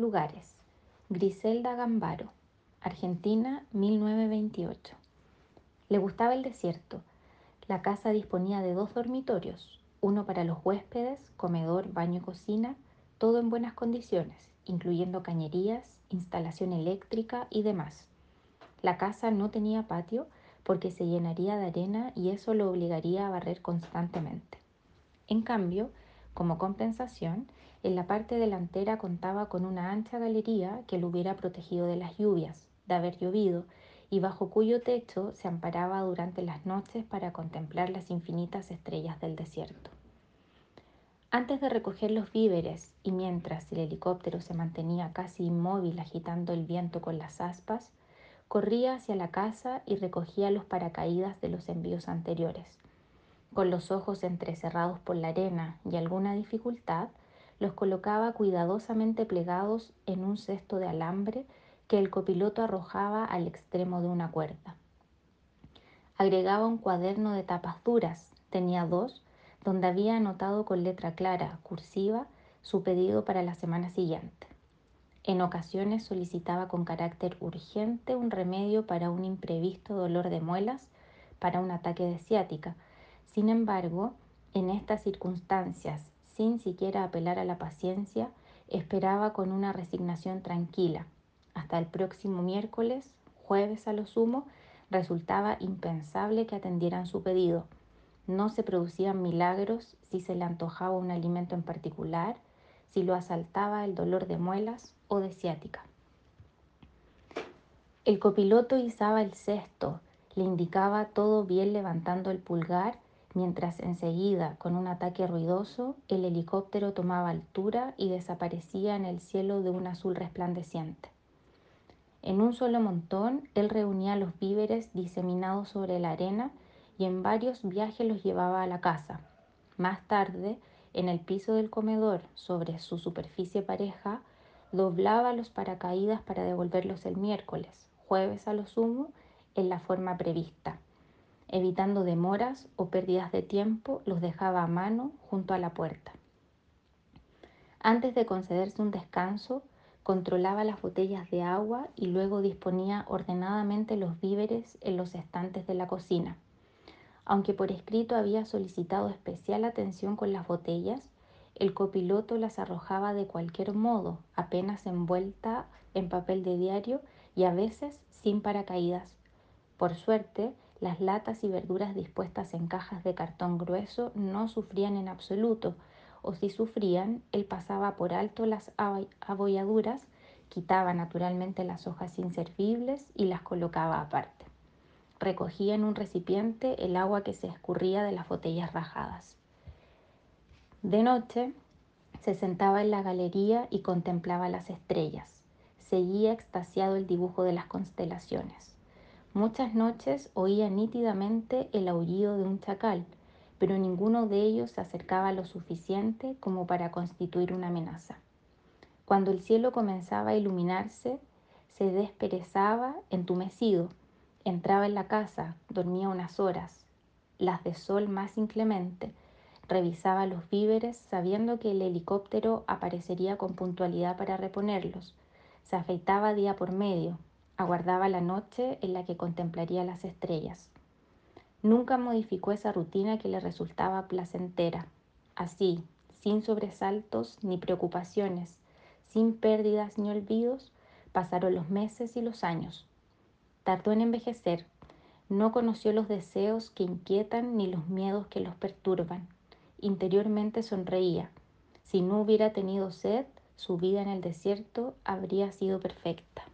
lugares. Griselda Gambaro, Argentina, 1928. Le gustaba el desierto. La casa disponía de dos dormitorios, uno para los huéspedes, comedor, baño y cocina, todo en buenas condiciones, incluyendo cañerías, instalación eléctrica y demás. La casa no tenía patio porque se llenaría de arena y eso lo obligaría a barrer constantemente. En cambio, como compensación, en la parte delantera contaba con una ancha galería que lo hubiera protegido de las lluvias, de haber llovido, y bajo cuyo techo se amparaba durante las noches para contemplar las infinitas estrellas del desierto. Antes de recoger los víveres y mientras el helicóptero se mantenía casi inmóvil agitando el viento con las aspas, corría hacia la casa y recogía los paracaídas de los envíos anteriores. Con los ojos entrecerrados por la arena y alguna dificultad, los colocaba cuidadosamente plegados en un cesto de alambre que el copiloto arrojaba al extremo de una cuerda. Agregaba un cuaderno de tapas duras, tenía dos, donde había anotado con letra clara, cursiva, su pedido para la semana siguiente. En ocasiones solicitaba con carácter urgente un remedio para un imprevisto dolor de muelas, para un ataque de ciática. Sin embargo, en estas circunstancias sin siquiera apelar a la paciencia, esperaba con una resignación tranquila. Hasta el próximo miércoles, jueves a lo sumo, resultaba impensable que atendieran su pedido. No se producían milagros si se le antojaba un alimento en particular, si lo asaltaba el dolor de muelas o de ciática. El copiloto izaba el cesto, le indicaba todo bien levantando el pulgar mientras enseguida, con un ataque ruidoso, el helicóptero tomaba altura y desaparecía en el cielo de un azul resplandeciente. En un solo montón, él reunía los víveres diseminados sobre la arena y en varios viajes los llevaba a la casa. Más tarde, en el piso del comedor, sobre su superficie pareja, doblaba los paracaídas para devolverlos el miércoles, jueves a lo sumo, en la forma prevista Evitando demoras o pérdidas de tiempo, los dejaba a mano junto a la puerta. Antes de concederse un descanso, controlaba las botellas de agua y luego disponía ordenadamente los víveres en los estantes de la cocina. Aunque por escrito había solicitado especial atención con las botellas, el copiloto las arrojaba de cualquier modo, apenas envuelta en papel de diario y a veces sin paracaídas. Por suerte, las latas y verduras dispuestas en cajas de cartón grueso no sufrían en absoluto, o si sufrían, él pasaba por alto las abolladuras, quitaba naturalmente las hojas inservibles y las colocaba aparte. Recogía en un recipiente el agua que se escurría de las botellas rajadas. De noche, se sentaba en la galería y contemplaba las estrellas. Seguía extasiado el dibujo de las constelaciones. Muchas noches oía nítidamente el aullido de un chacal, pero ninguno de ellos se acercaba lo suficiente como para constituir una amenaza. Cuando el cielo comenzaba a iluminarse, se desperezaba entumecido, entraba en la casa, dormía unas horas, las de sol más inclemente, revisaba los víveres sabiendo que el helicóptero aparecería con puntualidad para reponerlos, se afeitaba día por medio, Aguardaba la noche en la que contemplaría las estrellas. Nunca modificó esa rutina que le resultaba placentera. Así, sin sobresaltos ni preocupaciones, sin pérdidas ni olvidos, pasaron los meses y los años. Tardó en envejecer. No conoció los deseos que inquietan ni los miedos que los perturban. Interiormente sonreía. Si no hubiera tenido sed, su vida en el desierto habría sido perfecta.